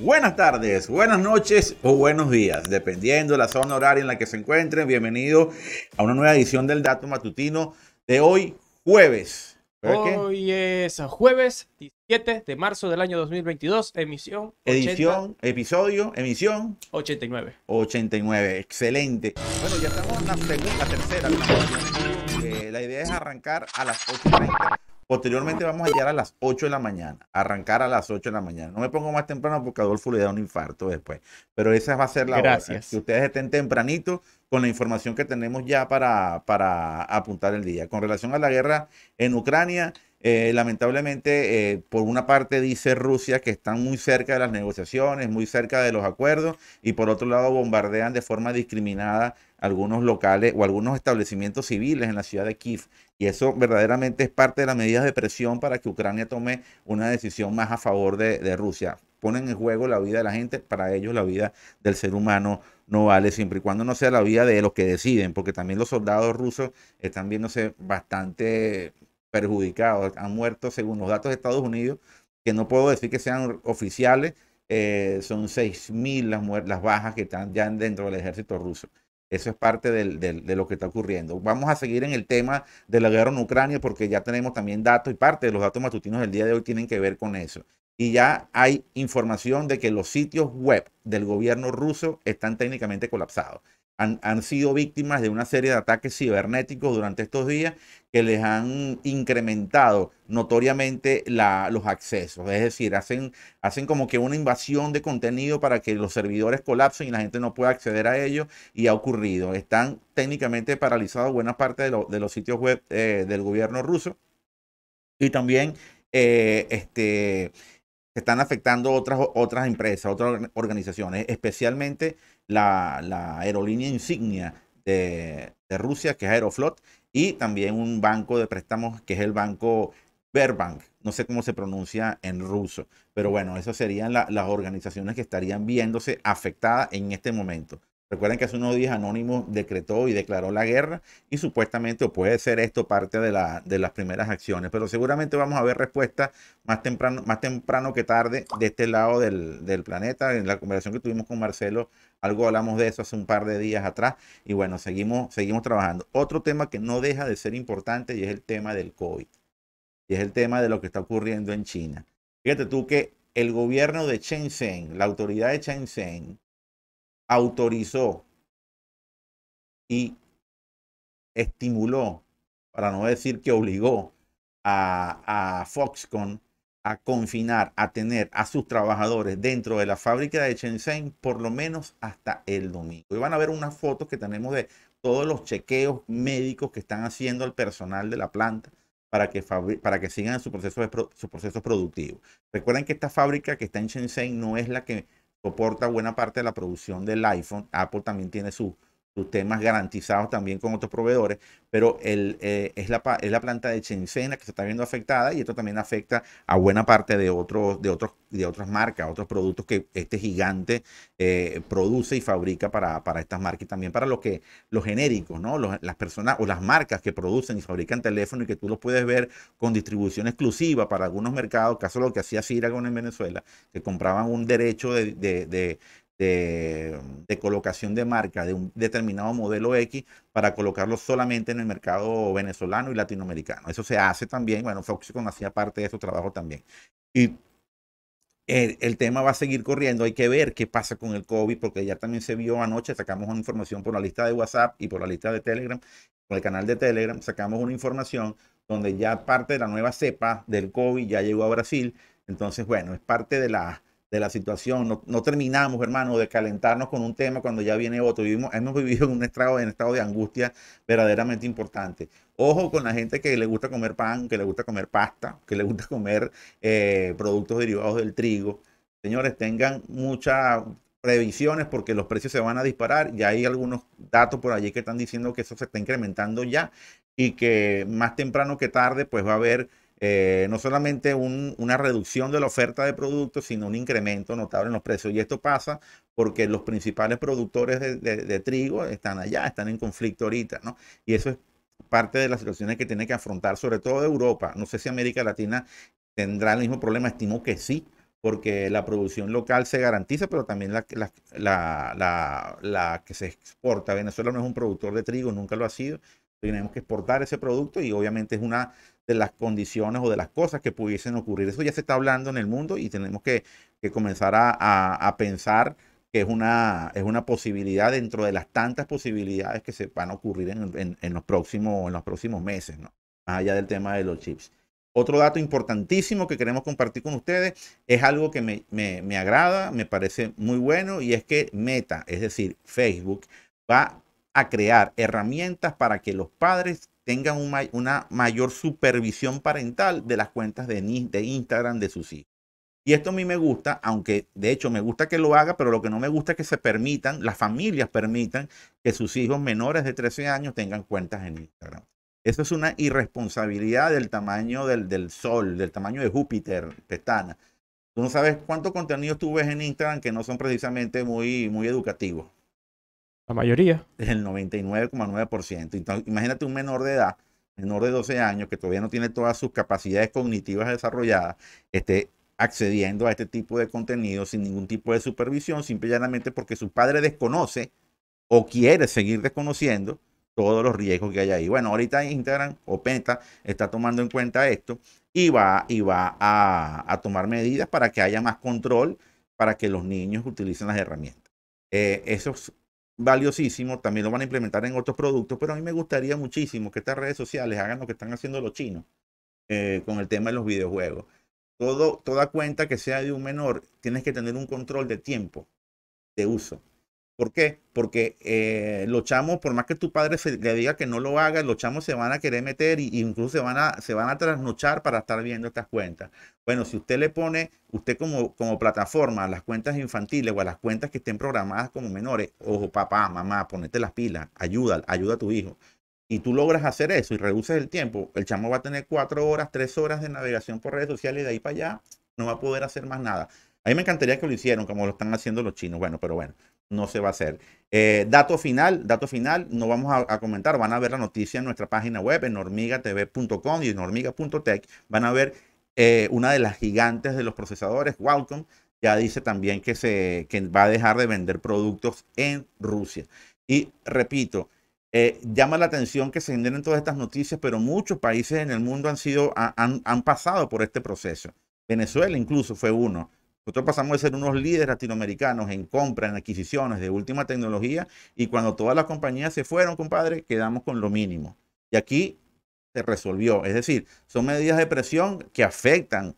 Buenas tardes, buenas noches o buenos días, dependiendo de la zona horaria en la que se encuentren. Bienvenido a una nueva edición del Dato Matutino de hoy, jueves. Hoy es jueves 17 de marzo del año 2022, emisión. 80, Edición, episodio, emisión. 89. 89, excelente. Bueno, ya estamos en la segunda, tercera. Eh, la idea es arrancar a las 8.30 Posteriormente vamos a llegar a las 8 de la mañana, arrancar a las 8 de la mañana. No me pongo más temprano porque Adolfo le da un infarto después, pero esa va a ser la Gracias. hora. Que ustedes estén tempranito con la información que tenemos ya para, para apuntar el día. Con relación a la guerra en Ucrania, eh, lamentablemente, eh, por una parte dice Rusia que están muy cerca de las negociaciones, muy cerca de los acuerdos, y por otro lado bombardean de forma discriminada algunos locales o algunos establecimientos civiles en la ciudad de Kiev. Y eso verdaderamente es parte de las medidas de presión para que Ucrania tome una decisión más a favor de, de Rusia. Ponen en juego la vida de la gente, para ellos la vida del ser humano no vale siempre y cuando no sea la vida de los que deciden, porque también los soldados rusos están viéndose bastante perjudicados. Han muerto, según los datos de Estados Unidos, que no puedo decir que sean oficiales, eh, son 6.000 las, las bajas que están ya dentro del ejército ruso. Eso es parte de lo que está ocurriendo. Vamos a seguir en el tema de la guerra en Ucrania porque ya tenemos también datos y parte de los datos matutinos del día de hoy tienen que ver con eso. Y ya hay información de que los sitios web del gobierno ruso están técnicamente colapsados han, sido víctimas de una serie de ataques cibernéticos durante estos días que les han incrementado notoriamente la, los accesos. Es decir, hacen, hacen como que una invasión de contenido para que los servidores colapsen y la gente no pueda acceder a ellos y ha ocurrido. Están técnicamente paralizados buena parte de, lo, de los sitios web eh, del gobierno ruso y también eh, este, están afectando otras, otras empresas, otras organizaciones, especialmente la, la aerolínea insignia de, de, Rusia, que es Aeroflot, y también un banco de préstamos que es el banco Verbank. No sé cómo se pronuncia en ruso, pero bueno, esas serían la, las organizaciones que estarían viéndose afectadas en este momento. Recuerden que hace unos días Anónimo decretó y declaró la guerra y supuestamente o puede ser esto parte de, la, de las primeras acciones, pero seguramente vamos a ver respuesta más temprano, más temprano que tarde de este lado del, del planeta. En la conversación que tuvimos con Marcelo, algo hablamos de eso hace un par de días atrás y bueno, seguimos, seguimos trabajando. Otro tema que no deja de ser importante y es el tema del COVID y es el tema de lo que está ocurriendo en China. Fíjate tú que el gobierno de Shenzhen, la autoridad de Shenzhen, autorizó y estimuló, para no decir que obligó a, a, Foxconn a confinar, a tener a sus trabajadores dentro de la fábrica de Shenzhen por lo menos hasta el domingo. Y van a ver unas fotos que tenemos de todos los chequeos médicos que están haciendo el personal de la planta para que, para que sigan su proceso, de, su proceso productivo. Recuerden que esta fábrica que está en Shenzhen no es la que soporta buena parte de la producción del iPhone. Apple también tiene su, sus temas garantizados también con otros proveedores, pero el, eh, es, la, es la planta de Shenzhen que se está viendo afectada y esto también afecta a buena parte de, otros de, otros, de otras marcas, otros productos que este gigante eh, produce y fabrica para, para estas marcas y también para lo que, los genéricos, ¿no? Los, las personas o las marcas que producen y fabrican teléfonos y que tú los puedes ver con distribución exclusiva para algunos mercados, caso lo que hacía Ciragon en Venezuela, que compraban un derecho de, de, de de, de, colocación de marca de un determinado modelo X para colocarlo solamente en el mercado venezolano y latinoamericano. Eso se hace también, bueno, Foxconn hacía parte de su trabajo también. Y el, el, tema va a seguir corriendo, hay que ver qué pasa con el COVID, porque ya también se vio anoche, sacamos una información por la lista de WhatsApp y por la lista de Telegram, por el canal de Telegram, sacamos una información donde ya parte de la nueva cepa del COVID ya llegó a Brasil. Entonces, bueno, es parte de la de la situación. No, no, terminamos, hermano, de calentarnos con un tema cuando ya viene otro. Vivimos, hemos vivido en un estado, en estado de angustia verdaderamente importante. Ojo con la gente que le gusta comer pan, que le gusta comer pasta, que le gusta comer eh, productos derivados del trigo. Señores, tengan muchas previsiones porque los precios se van a disparar. Ya hay algunos datos por allí que están diciendo que eso se está incrementando ya y que más temprano que tarde pues va a haber eh, no solamente un, una reducción de la oferta de productos, sino un incremento notable en los precios. Y esto pasa porque los principales productores de, trigo están allá, están en conflicto ahorita, ¿no? Y eso es parte de las situaciones que tiene que afrontar, sobre todo Europa. No sé si América Latina tendrá el mismo problema, estimo que sí, porque la producción local se garantiza, pero también la, que se exporta. Venezuela no es un productor de trigo, nunca lo ha sido. Tenemos que exportar ese producto y obviamente es una de las condiciones o de las cosas que pudiesen ocurrir. Eso ya se está hablando en el mundo y tenemos que, que comenzar a, a, pensar que es una, es una posibilidad dentro de las tantas posibilidades que se van a ocurrir en, en, en los, próximos, en los próximos meses, ¿no? más allá del tema de los chips. Otro dato importantísimo que queremos compartir con ustedes es algo que me, agrada, me parece muy bueno y es que Meta, es decir, Facebook, va a crear herramientas para que los padres tengan una mayor supervisión parental de las cuentas de, de Instagram de sus hijos. Y esto a mí me gusta, aunque de hecho me gusta que lo haga, pero lo que no me gusta es que se permitan, las familias permitan que sus hijos menores de 13 años tengan cuentas en Instagram. Eso es una irresponsabilidad del tamaño del, Sol, del tamaño de Júpiter, Petana. Tú no sabes cuántos contenidos tú ves en Instagram que no son precisamente muy, muy educativos. La mayoría. El 99,9%. Imagínate un menor de edad, menor de 12 años, que todavía no tiene todas sus capacidades cognitivas desarrolladas, esté accediendo a este tipo de contenido sin ningún tipo de supervisión, simplemente porque su padre desconoce o quiere seguir desconociendo todos los riesgos que hay ahí. Bueno, ahorita Instagram o Penta está tomando en cuenta esto y va, y va a, tomar medidas para que haya más control para que los niños utilicen las herramientas. Eh, eso es valiosísimo, también lo van a implementar en otros productos, pero a mí me gustaría muchísimo que estas redes sociales hagan lo que están haciendo los chinos eh, con el tema de los videojuegos. Todo, toda cuenta que sea de un menor, tienes que tener un control de tiempo de uso. ¿Por qué? Porque eh, los chamos, por más que tu padre le diga que no lo haga, los chamos se van a querer meter e incluso se van, a, trasnochar para estar viendo estas cuentas. Bueno, si usted le pone, usted como, plataforma, las cuentas infantiles o a las cuentas que estén programadas como menores, ojo, papá, mamá, ponete las pilas, ayuda, ayuda a tu hijo. Y tú logras hacer eso y reduces el tiempo, el chamo va a tener cuatro horas, tres horas de navegación por redes sociales y de ahí para allá no va a poder hacer más nada. A mí me encantaría que lo hicieran como lo están haciendo los chinos. Bueno, pero bueno, no se va a hacer. Eh, dato final, dato final, no vamos a, comentar, van a ver la noticia en nuestra página web, en hormigatv.com y en hormiga.tech. Van a ver eh, una de las gigantes de los procesadores, Qualcomm, ya dice también que, se, que va a dejar de vender productos en Rusia. Y repito, eh, llama la atención que se generen todas estas noticias, pero muchos países en el mundo han, sido, han, han pasado por este proceso. Venezuela incluso fue uno. Nosotros pasamos de ser unos líderes latinoamericanos en compra, en adquisiciones de última tecnología, y cuando todas las compañías se fueron, compadre, quedamos con lo mínimo. Y aquí se resolvió. Es decir, son medidas de presión que afectan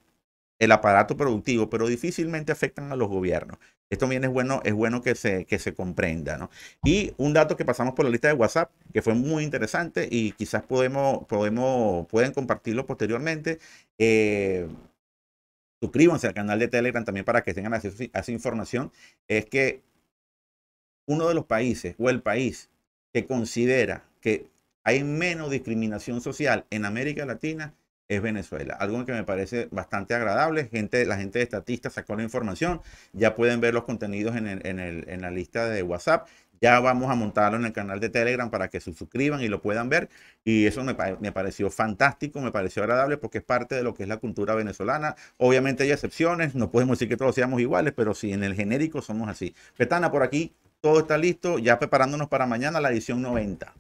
el aparato productivo, pero difícilmente afectan a los gobiernos. Esto también es bueno, es bueno que se, que se comprenda. ¿no? Y un dato que pasamos por la lista de WhatsApp, que fue muy interesante y quizás podemos, podemos, pueden compartirlo posteriormente. Eh, suscríbanse al canal de Telegram también para que tengan acceso a esa información, es que uno de los países o el país que considera que hay menos discriminación social en América Latina es Venezuela. Algo que me parece bastante agradable. Gente, la gente de Estatista sacó la información. Ya pueden ver los contenidos en, en la lista de WhatsApp. Ya vamos a montarlo en el canal de Telegram para que se suscriban y lo puedan ver. Y eso me, pareció fantástico, me pareció agradable porque es parte de lo que es la cultura venezolana. Obviamente hay excepciones, no podemos decir que todos seamos iguales, pero sí, en el genérico somos así. Petana, por aquí todo está listo, ya preparándonos para mañana la edición 90.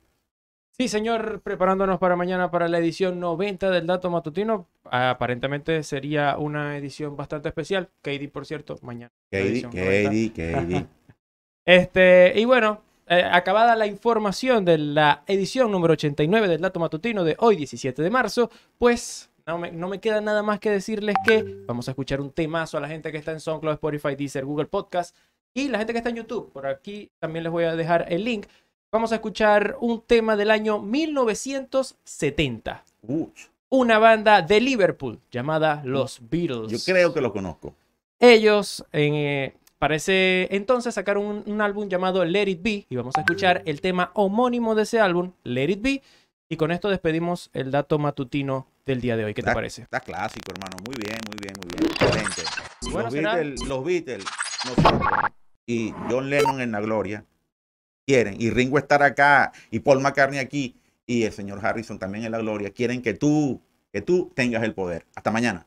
Sí, señor, preparándonos para mañana para la edición 90 del Dato Matutino. Aparentemente sería una edición bastante especial. Katie, por cierto, mañana. Katie, Katie, Katie. Este, y bueno, eh, acabada la información de la edición número 89 del Dato Matutino de hoy, 17 de marzo, pues no me, no me, queda nada más que decirles que vamos a escuchar un temazo a la gente que está en SoundCloud, Spotify, Deezer, Google Podcast y la gente que está en YouTube. Por aquí también les voy a dejar el link. Vamos a escuchar un tema del año 1970. Una banda de Liverpool llamada Los Beatles. Yo creo que lo conozco. Ellos en, eh, Parece entonces sacar un, álbum llamado Let It Be y vamos a escuchar el tema homónimo de ese álbum, Let It Be. Y con esto despedimos el dato matutino del día de hoy. ¿Qué te parece? Está clásico, hermano. Muy bien, muy bien, muy bien. Excelente. los, Beatles, los Beatles, y John Lennon en la gloria quieren, y Ringo estar acá, y Paul McCartney aquí, y el señor Harrison también en la gloria, quieren que tú, que tú tengas el poder. Hasta mañana.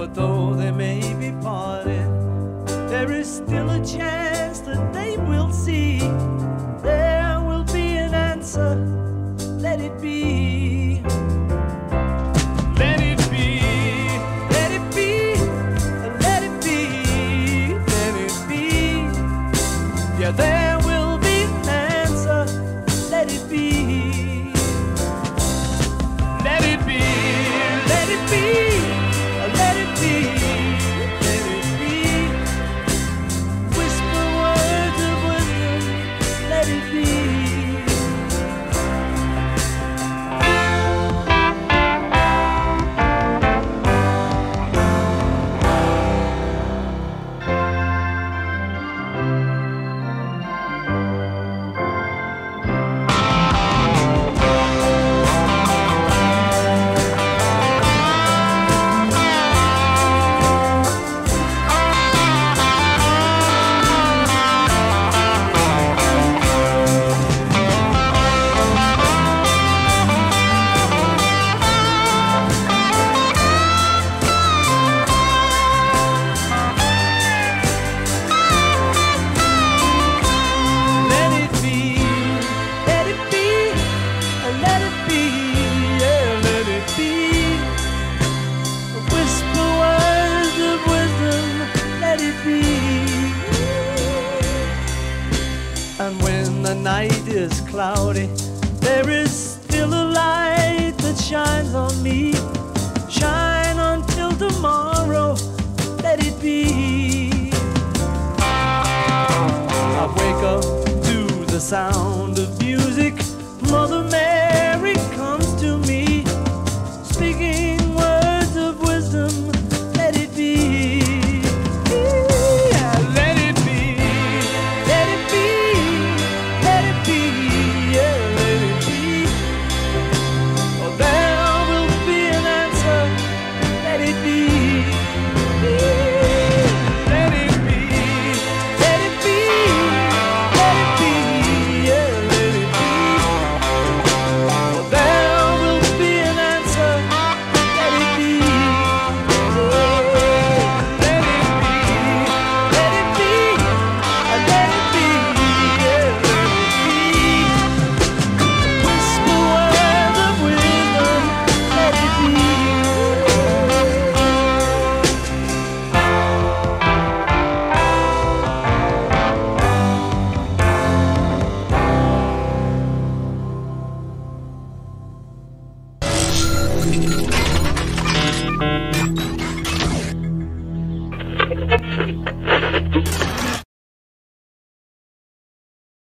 for though they may sound of music, Mother Mary.